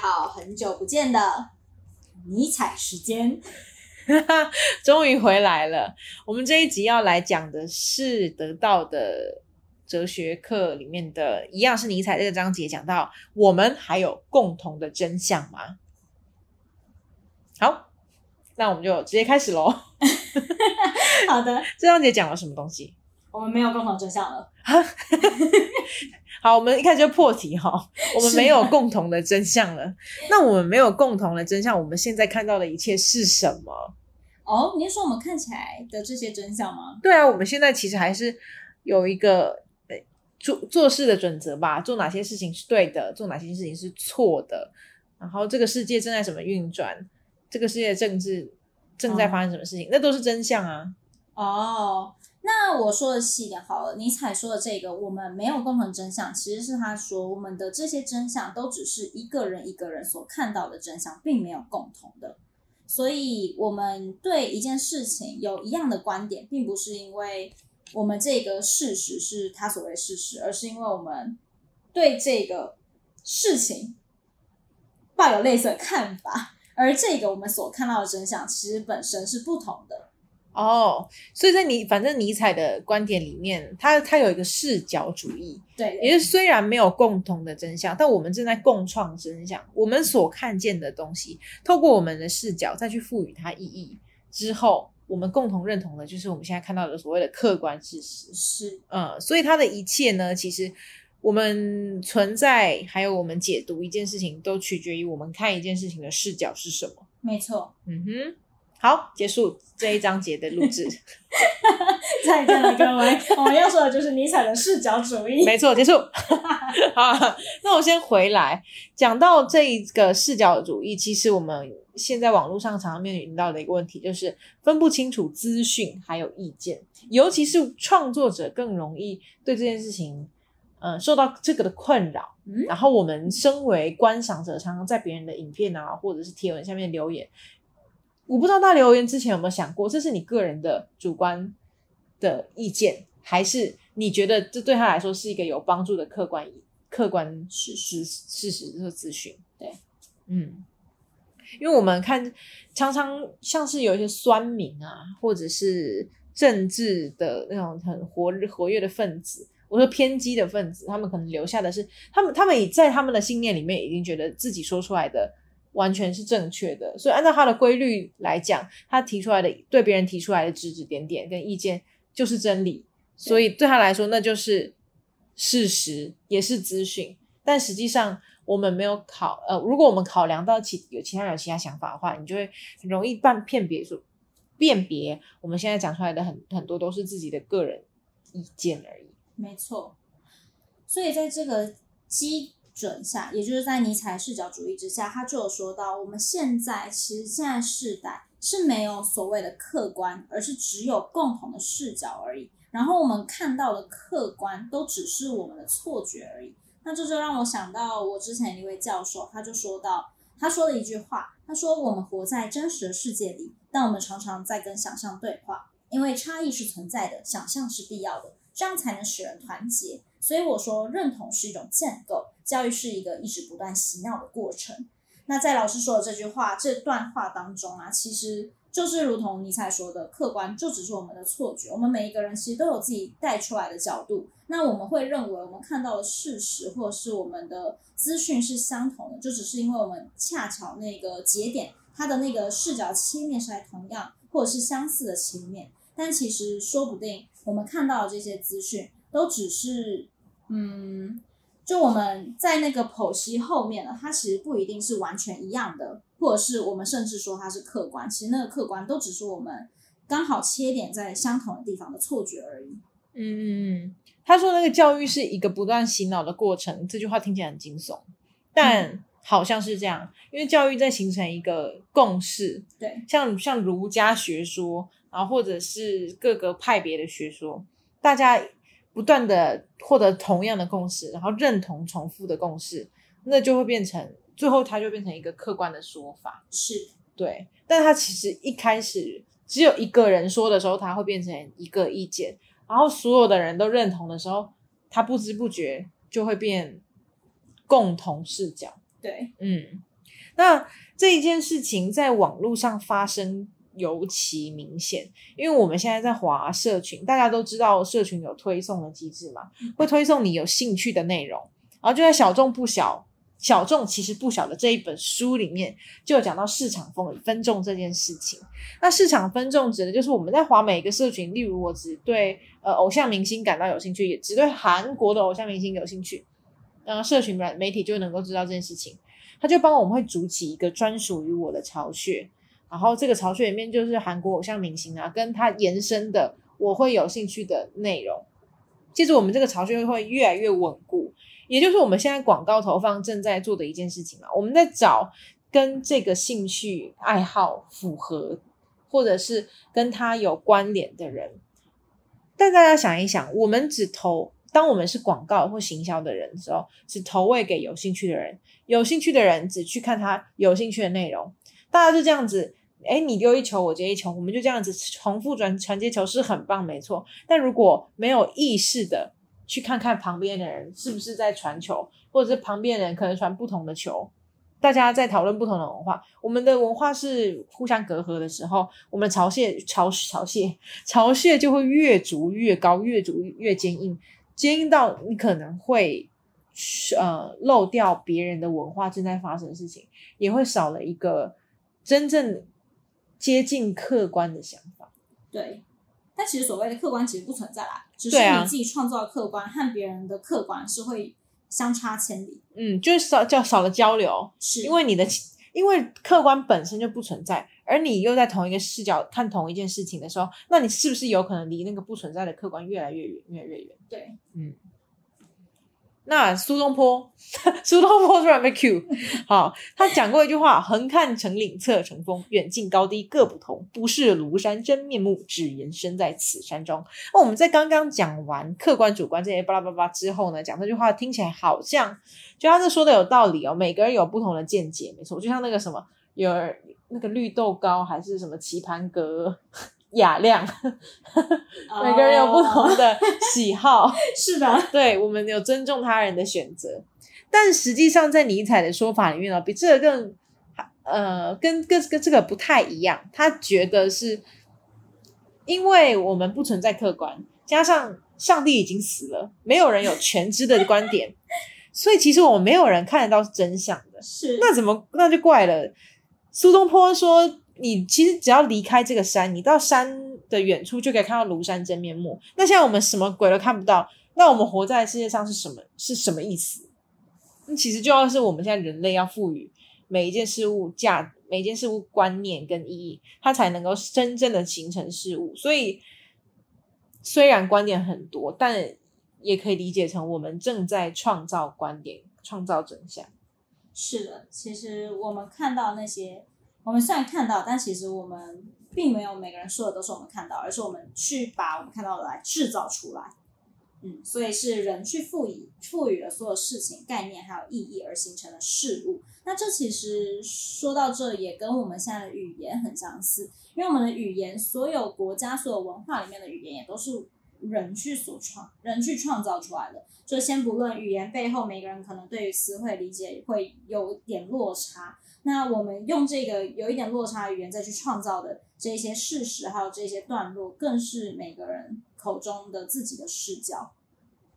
好，很久不见的尼采时间。终于回来了。我们这一集要来讲的是得到的哲学课里面的一样是尼采这个章节讲到，我们还有共同的真相吗？好，那我们就直接开始喽。好的，这章节讲了什么东西？我们没有共同真相了。好，我们一开始就破题哈，我们是没有共同的真相了。那我们没有共同的真相，我们现在看到的一切是什么？哦，你是说我们看起来的这些真相吗？对啊，我们现在其实还是有一个呃做做事的准则吧，做哪些事情是对的，做哪些事情是错的。然后这个世界正在怎么运转，这个世界的政治正在发生什么事情，那都是真相啊。哦，那我说的细一点好了。尼采说的这个，我们没有共同真相，其实是他说我们的这些真相都只是一个人一个人所看到的真相，并没有共同的。所以，我们对一件事情有一样的观点，并不是因为我们这个事实是他所谓事实，而是因为我们对这个事情抱有类似的看法，而这个我们所看到的真相，其实本身是不同的。哦，所以在尼反正尼采的观点里面，他他有一个视角主义，对，也就是虽然没有共同的真相，但我们正在共创真相。我们所看见的东西，透过我们的视角再去赋予它意义之后，我们共同认同的就是我们现在看到的所谓的客观事实。是嗯，所以他的一切呢，其实我们存在还有我们解读一件事情，都取决于我们看一件事情的视角是什么。没错。嗯哼，好，结束这一章节的录制。再见了，各位。我们要说的就是尼采的视角主义。没错，结束。好，那我先回来讲到这一个视角主义。其实我们现在网络上常常面临到的一个问题，就是分不清楚资讯还有意见，尤其是创作者更容易对这件事情，呃，受到这个的困扰。嗯然后我们身为观赏者，常常在别人的影片啊，或者是贴文下面留言。我不知道大留言之前有没有想过，这是你个人的主观的意见，还是你觉得这对他来说是一个有帮助的客观客观事实事实和资讯？对，嗯，因为我们看常常像是有一些酸民啊，或者是政治的那种很活活跃的分子，我说偏激的分子，他们可能留下的是他们他们已在他们的信念里面已经觉得自己说出来的。完全是正确的，所以按照他的规律来讲，他提出来的对别人提出来的指指点点跟意见就是真理，所以对他来说那就是事实，也是资讯。但实际上我们没有考呃，如果我们考量到其有其他人有其他想法的话，你就会很容易判辨别说辨别我们现在讲出来的很很多都是自己的个人意见而已。没错。所以在这个基准下，也就是在尼采视角主义之下，他就有说到，我们现在其实现在世代是没有所谓的客观，而是只有共同的视角而已。然后我们看到的客观都只是我们的错觉而已。那这就让我想到我之前一位教授，他就说到，他说了一句话，他说我们活在真实的世界里，但我们常常在跟想象对话，因为差异是存在的，想象是必要的，这样才能使人团结。所以我说，认同是一种建构，教育是一个一直不断洗脑的过程。那在老师说的这句话、这段话当中啊，其实就是如同尼采说的，客观就只是我们的错觉。我们每一个人其实都有自己带出来的角度。那我们会认为我们看到的事实或者是我们的资讯是相同的，就只是因为我们恰巧那个节点，它的那个视角切面是在同样或者是相似的切面。但其实说不定我们看到的这些资讯。都只是，嗯，就我们在那个剖析后面呢，它其实不一定是完全一样的，或者是我们甚至说它是客观，其实那个客观都只是我们刚好切点在相同的地方的错觉而已。嗯嗯嗯，他说那个教育是一个不断洗脑的过程，这句话听起来很惊悚，但好像是这样，因为教育在形成一个共识，对，像像儒家学说，然后或者是各个派别的学说，大家。不断的获得同样的共识，然后认同重复的共识，那就会变成最后它就变成一个客观的说法。是对，但它其实一开始只有一个人说的时候，它会变成一个意见，然后所有的人都认同的时候，它不知不觉就会变共同视角。对，嗯，那这一件事情在网络上发生尤其明显，因为我们现在在华社群，大家都知道社群有推送的机制嘛，会推送你有兴趣的内容，然后就在小众不小。小众其实不小的这一本书里面，就有讲到市场分分众这件事情。那市场分众指的就是我们在华每一个社群，例如我只对呃偶像明星感到有兴趣，也只对韩国的偶像明星有兴趣，那社群媒媒体就能够知道这件事情，他就帮我们会组起一个专属于我的巢穴，然后这个巢穴里面就是韩国偶像明星啊，跟他延伸的我会有兴趣的内容。其实我们这个巢穴会越来越稳固。也就是我们现在广告投放正在做的一件事情嘛，我们在找跟这个兴趣爱好符合，或者是跟他有关联的人。但大家想一想，我们只投当我们是广告或行销的人的时候，只投喂给有兴趣的人，有兴趣的人只去看他有兴趣的内容。大家就这样子，哎，你丢一球，我接一球，我们就这样子重复转传接球是很棒，没错。但如果没有意识的，去看看旁边的人是不是在传球，或者是旁边人可能传不同的球，大家在讨论不同的文化。我们的文化是互相隔阂的时候，我们巢穴巢巢穴巢穴就会越筑越高，越筑越坚硬，坚硬到你可能会呃漏掉别人的文化正在发生的事情，也会少了一个真正接近客观的想法。对。但其实所谓的客观其实不存在啦，只是你自己创造的客观和别人的客观是会相差千里。嗯，就是少叫少了交流，是因为你的因为客观本身就不存在，而你又在同一个视角看同一件事情的时候，那你是不是有可能离那个不存在的客观越来越远，越来越远？对，嗯。那苏东坡，苏东坡突然被 Q，好，他讲过一句话：“横看成岭侧成峰，远近高低各不同，不是庐山真面目，只缘身在此山中。”那我们在刚刚讲完客观主观这些巴拉巴拉之后呢，讲这句话听起来好像，就他这说的有道理哦。每个人有不同的见解，没错，就像那个什么，有那个绿豆糕还是什么棋盘格。雅量，每个人有不同的喜好，是的，对我们有尊重他人的选择，但实际上在尼采的说法里面呢，比这个更，呃，跟跟跟这个不太一样。他觉得是，因为我们不存在客观，加上上帝已经死了，没有人有全知的观点，所以其实我们没有人看得到真相的。是，那怎么那就怪了。苏东坡说。你其实只要离开这个山，你到山的远处就可以看到庐山真面目。那现在我们什么鬼都看不到，那我们活在世界上是什么？是什么意思？那其实就要是我们现在人类要赋予每一件事物价，每一件事物观念跟意义，它才能够真正的形成事物。所以虽然观点很多，但也可以理解成我们正在创造观点，创造真相。是的，其实我们看到那些。我们虽然看到，但其实我们并没有每个人说的都是我们看到，而是我们去把我们看到的来制造出来。嗯，所以是人去赋予赋予了所有事情概念还有意义而形成的事物。那这其实说到这也跟我们现在的语言很相似，因为我们的语言，所有国家所有文化里面的语言也都是人去所创人去创造出来的。就先不论语言背后每个人可能对于词汇理解会有点落差。那我们用这个有一点落差语言再去创造的这些事实，还有这些段落，更是每个人口中的自己的视角。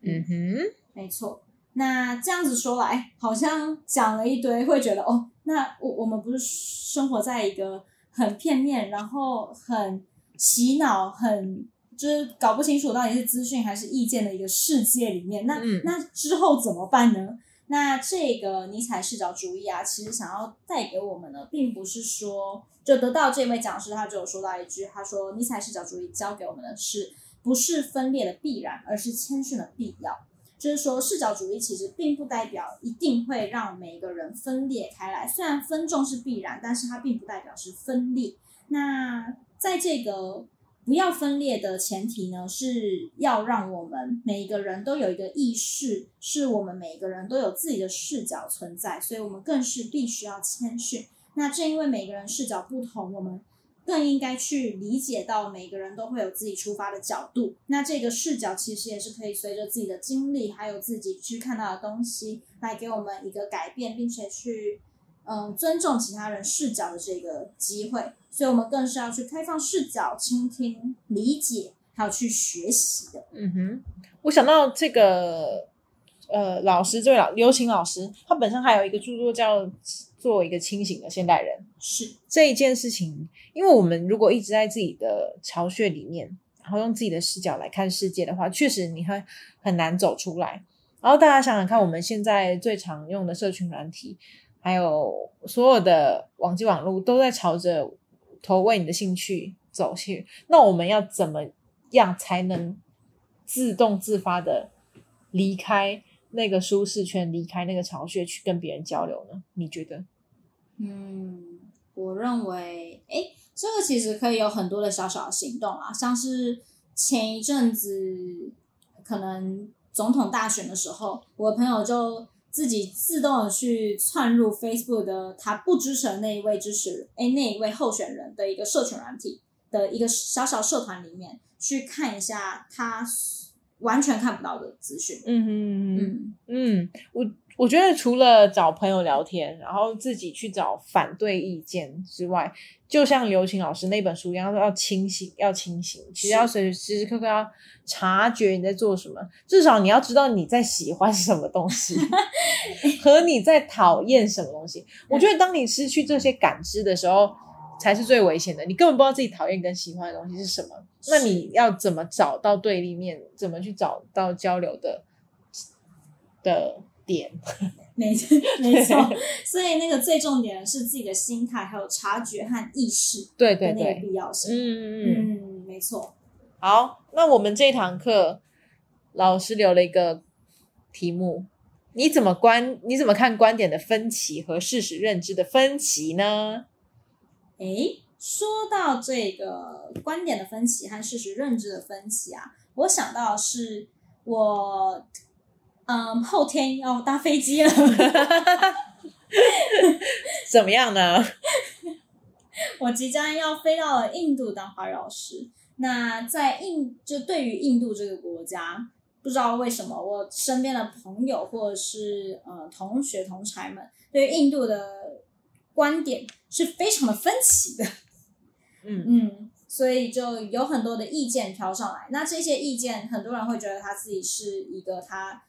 嗯哼，没错。那这样子说来，好像讲了一堆，会觉得哦，那我我们不是生活在一个很片面，然后很洗脑，很就是搞不清楚到底是资讯还是意见的一个世界里面。那那之后怎么办呢？那这个尼采视角主义啊，其实想要带给我们的，并不是说就得到这位讲师，他就有说到一句，他说尼采视角主义教给我们的是，不是分裂的必然，而是谦逊的必要。就是说，视角主义其实并不代表一定会让每一个人分裂开来，虽然分众是必然，但是它并不代表是分裂。那在这个。不要分裂的前提呢，是要让我们每一个人都有一个意识，是我们每一个人都有自己的视角存在，所以我们更是必须要谦逊。那正因为每个人视角不同，我们更应该去理解到每个人都会有自己出发的角度。那这个视角其实也是可以随着自己的经历，还有自己去看到的东西，来给我们一个改变，并且去嗯尊重其他人视角的这个机会，所以我们更是要去开放视角、倾听、理解，还有去学习的。嗯哼，我想到这个呃，老师这位老刘琴老师，他本身还有一个著作叫《做一个清醒的现代人》。是这一件事情，因为我们如果一直在自己的巢穴里面，然后用自己的视角来看世界的话，确实你会很难走出来。然后大家想想看，我们现在最常用的社群软体，还有所有的网际网络，都在朝着投喂你的兴趣走去。那我们要怎么样才能自动自发的离开那个舒适圈，离开那个巢穴，去跟别人交流呢？你觉得？嗯，我认为，哎，这个其实可以有很多的小小的行动啊，像是前一阵子可能总统大选的时候，我的朋友就自己自动的去窜入 Facebook 的他不支持的那一位支持，哎，那一位候选人的一个社群软体的一个小小社团里面去看一下他完全看不到的资讯。嗯嗯嗯，嗯，我我觉得除了找朋友聊天，然后自己去找反对意见之外，就像刘琴老师那本书一样，要清醒，要清醒。其实要随时时刻刻要察觉你在做什么，至少你要知道你在喜欢什么东西，和你在讨厌什么东西。我觉得当你失去这些感知的时候，才是最危险的。你根本不知道自己讨厌跟喜欢的东西是什么，那你要怎么找到对立面？怎么去找到交流的的点？没错，没错。所以那个最重点的是自己的心态，还有察觉和意识对对的那个对，必要性。嗯嗯嗯。嗯，没错。好，那我们这堂课老师留了一个题目：你怎么观？你怎么看观点的分歧和事实认知的分歧呢？诶，说到这个观点的分歧和事实认知的分歧啊，我想到是我，嗯，后天要搭飞机了。怎么样呢？我即将要飞到了印度当华语老师。那在印，就对于印度这个国家，不知道为什么，我身边的朋友或者是呃同学同才们，对于印度的观点是非常的分歧的。嗯 嗯，所以就有很多的意见飘上来。那这些意见，很多人会觉得他自己是一个他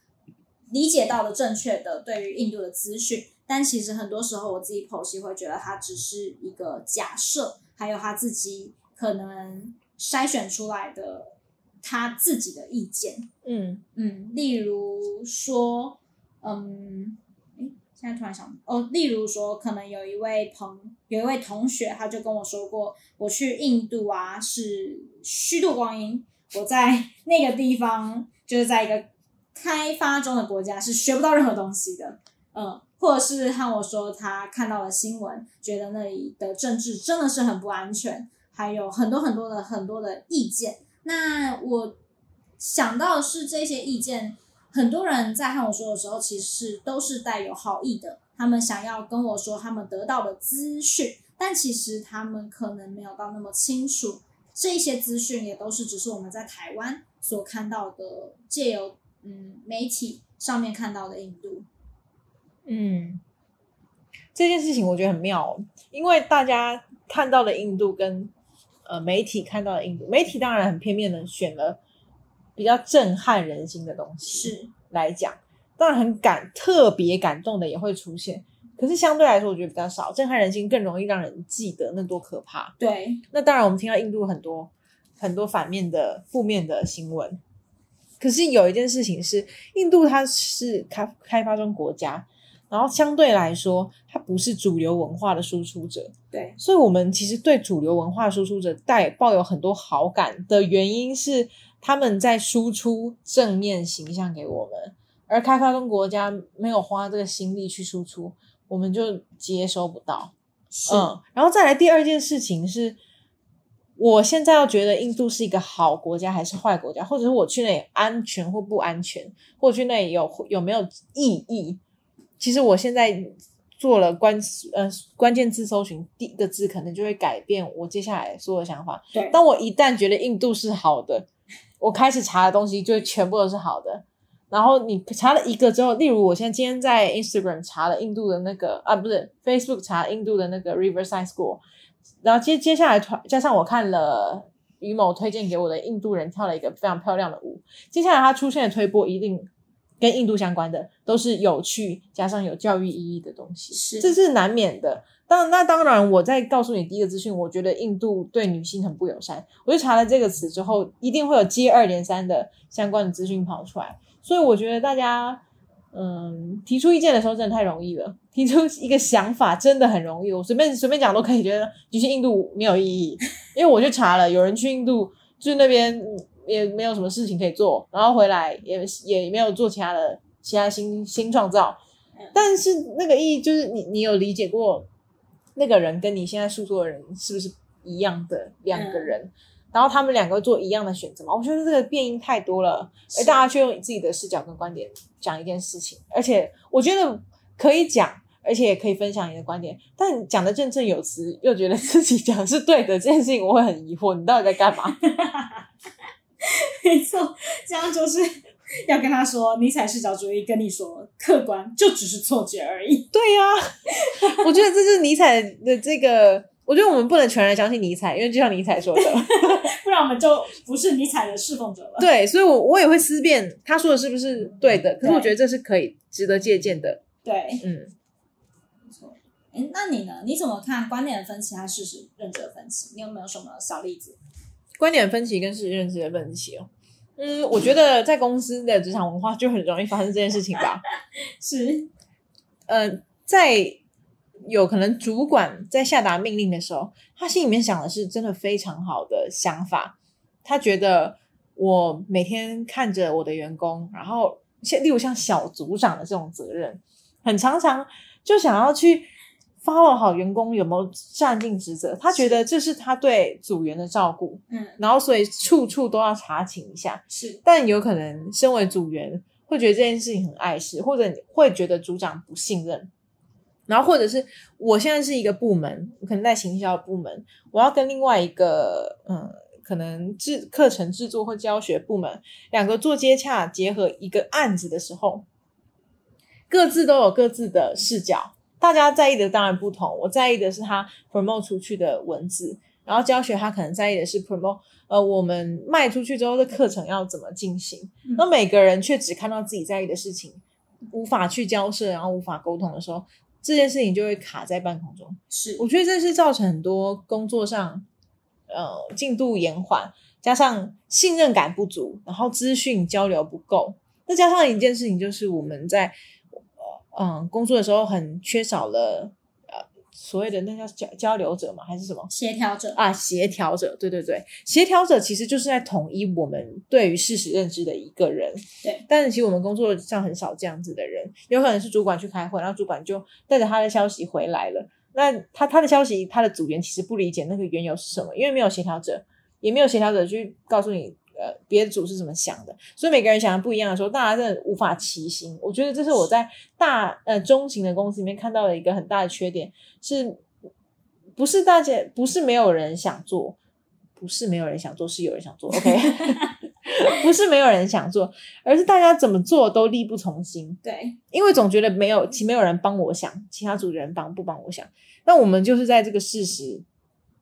理解到的正确的对于印度的资讯，但其实很多时候我自己剖析会觉得它只是一个假设，还有他自己可能筛选出来的他自己的意见。嗯嗯，例如说，嗯，诶，现在突然想，哦，例如说，可能有一位朋，有一位同学，他就跟我说过，我去印度啊是虚度光阴，我在那个地方就是在一个开发中的国家是学不到任何东西的，嗯，或者是和我说他看到了新闻，觉得那里的政治真的是很不安全，还有很多很多的很多的意见。那我想到的是这些意见，很多人在和我说的时候，其实都是带有好意的，他们想要跟我说他们得到的资讯，但其实他们可能没有到那么清楚，这些资讯也都是只是我们在台湾所看到的，借由嗯媒体上面看到的印度。嗯，这件事情我觉得很妙哦，因为大家看到的印度跟呃媒体看到的印度，媒体当然很片面的选了比较震撼人心的东西，是来讲，当然很感特别感动的也会出现，可是相对来说，我觉得比较少。震撼人心更容易让人记得那多可怕。对，那当然，我们听到印度很多很多反面的、负面的新闻，可是有一件事情是，印度它是开开发中国家，然后相对来说，它不是主流文化的输出者，对，所以我们其实对主流文化输出者带抱有很多好感的原因是，他们在输出正面形象给我们，而开发中国家没有花这个心力去输出，我们就接收不到。是，嗯，然后再来第二件事情是，我现在要觉得印度是一个好国家还是坏国家，或者是我去那里安全或不安全，或去那里有有没有意义？其实我现在做了关呃关键字搜寻，第一个字可能就会改变我接下来所有的想法。对，当我一旦觉得印度是好的，我开始查的东西就全部都是好的。然后你查了一个之后，例如我现在今天在 Instagram 查了印度的那个啊，不是 Facebook 查印度的那个 Riverside School，然后接接下来团加上我看了于某推荐给我的印度人跳了一个非常漂亮的舞，接下来他出现的推播一定跟印度相关的，都是有趣加上有教育意义的东西，是这是难免的。当那当然，我在告诉你第一个资讯，我觉得印度对女性很不友善。我就查了这个词之后，一定会有接二连三的相关的资讯跑出来。所以我觉得大家，嗯，提出意见的时候真的太容易了，提出一个想法真的很容易。我随便随便讲都可以觉得你去印度没有意义，因为我去查了，有人去印度就是那边也没有什么事情可以做，然后回来也也没有做其他的其他新新创造。但是那个意义就是你你有理解过？那个人跟你现在诉说的人是不是一样的两个人？然后他们两个做一样的选择嘛？我觉得这个变音太多了，而大家却用自己的视角跟观点讲一件事情，而且我觉得可以讲，而且也可以分享你的观点，但讲的振振有词，又觉得自己讲的是对的，这件事情我会很疑惑，你到底在干嘛？没错，这样就是。要跟他说，尼采视角主义跟你说，客观就只是错觉而已。对呀，我觉得这是尼采的这个，我觉得我们不能全然相信尼采，因为就像尼采说的，不然我们就不是尼采的侍奉者了。对，所以，我我也会思辨他说的是不是对的。可是我觉得这是可以值得借鉴的。对，嗯，没错。哎，那你呢？你怎么看观点的分歧和事实认知的分歧？你有没有什么小例子？观点分歧跟事实认知的分歧哦。嗯，我觉得在公司的职场文化就很容易发生这件事情吧。是，呃，在有可能主管在下达命令的时候，他心里面想的是真的非常好的想法。他觉得我每天看着我的员工，然后像例如像小组长的这种责任，很常常就想要去。follow 好员工有没有善尽职责？他觉得这是他对组员的照顾，嗯，然后所以处处都要查请一下。是，但有可能身为组员会觉得这件事情很碍事，或者你会觉得组长不信任。然后或者是我现在是一个部门，可能在行销部门，我要跟另外一个嗯，可能制课程制作或教学部门两个做接洽结合一个案子的时候，各自都有各自的视角。大家在意的当然不同，我在意的是他 promote 出去的文字，然后教学他可能在意的是 promote，呃，我们卖出去之后的课程要怎么进行。那每个人却只看到自己在意的事情，无法去交涉，然后无法沟通的时候，这件事情就会卡在半空中。是，我觉得这是造成很多工作上，呃，进度延缓，加上信任感不足，然后资讯交流不够，再加上一件事情就是我们在。嗯，工作的时候很缺少了呃所谓的那叫交交流者嘛，还是什么协调者啊？协调者，对对对，协调者其实就是在统一我们对于事实认知的一个人。对，但是其实我们工作上很少这样子的人，有可能是主管去开会，然后主管就带着他的消息回来了。那他他的消息，他的组员其实不理解那个缘由是什么，因为没有协调者，也没有协调者去告诉你。呃，别的组是怎么想的？所以每个人想的不一样的时候，大家真的无法齐心。我觉得这是我在大呃中型的公司里面看到的一个很大的缺点，是不是大家不是没有人想做，不是没有人想做，是有人想做。OK，不是没有人想做，而是大家怎么做都力不从心。对，因为总觉得没有其没有人帮我想，其他组人帮不帮我想。那我们就是在这个事实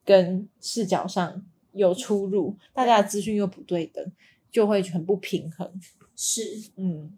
跟视角上。有出入，大家的资讯又不对等，就会很不平衡。是，嗯，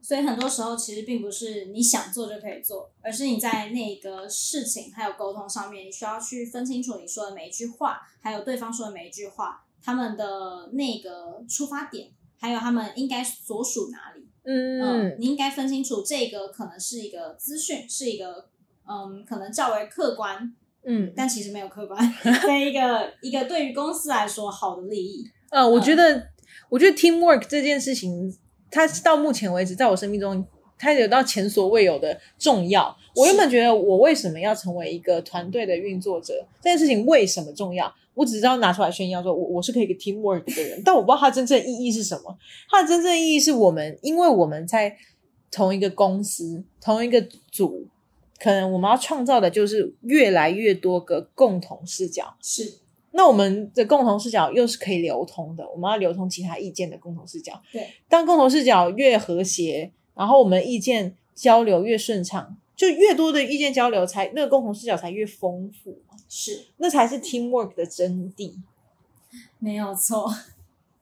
所以很多时候其实并不是你想做就可以做，而是你在那个事情还有沟通上面，你需要去分清楚你说的每一句话，还有对方说的每一句话，他们的那个出发点，还有他们应该所属哪里。嗯，你应该分清楚这个可能是一个资讯，是一个嗯，可能较为客观。嗯，但其实没有客观 的一个一个对于公司来说好的利益。呃，我觉得，我觉得 teamwork 这件事情，它到目前为止，在我生命中，它有到前所未有的重要。我原本觉得，我为什么要成为一个团队的运作者？这件事情为什么重要？我只知道拿出来炫耀，说我我是可以一个 teamwork 的人，但我不知道它真正意义是什么。它的真正意义是我们，因为我们在同一个公司，同一个组。可能我们要创造的就是越来越多个共同视角。是，那我们的共同视角又是可以流通的，我们要流通其他意见的共同视角。对，当共同视角越和谐，然后我们意见交流越顺畅，就越多的意见交流才那个共同视角才越丰富，是那才是 teamwork 的真谛。没有错，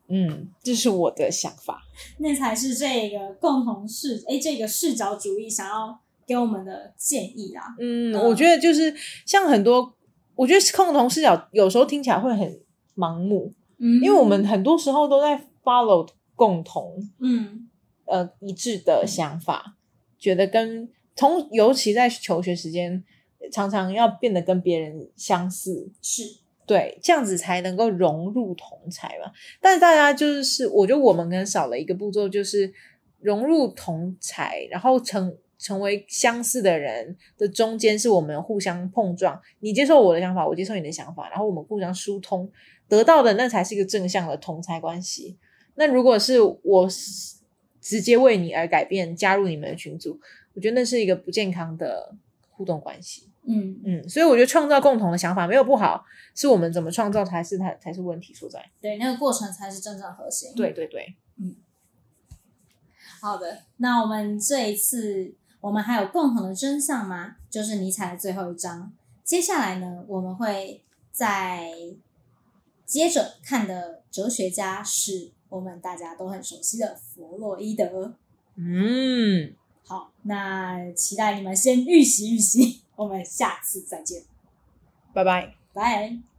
嗯，这是我的想法。那才是这个共同视哎这个视角主义想要给我们的建议啦。嗯，嗯我觉得就是像很多，我觉得共同视角有时候听起来会很盲目，嗯，因为我们很多时候都在 follow 共同嗯。呃一致的想法，觉得跟从尤其在求学时间，常常要变得跟别人相似，是。对，这样子才能够融入同才嘛。但是大家就是，我觉得我们可能少了一个步骤，就是融入同才，然后成成为相似的人的中间，是我们互相碰撞，你接受我的想法，我接受你的想法，然后我们互相疏通，得到的那才是一个正向的同才关系。那如果是我直接为你而改变，加入你们的群组，我觉得那是一个不健康的互动关系。嗯嗯，所以我觉得创造共同的想法没有不好，是我们怎么创造才是才才是问题所在。对，那个过程才是真正核心。对对对，嗯好的，那我们这一次我们还有共同的真相吗？就是尼采的最后一章。接下来呢，我们会再接着看的哲学家是我们大家都很熟悉的弗洛伊德。嗯，好，那期待你们先预习预习，我们下次再见，拜拜。拜。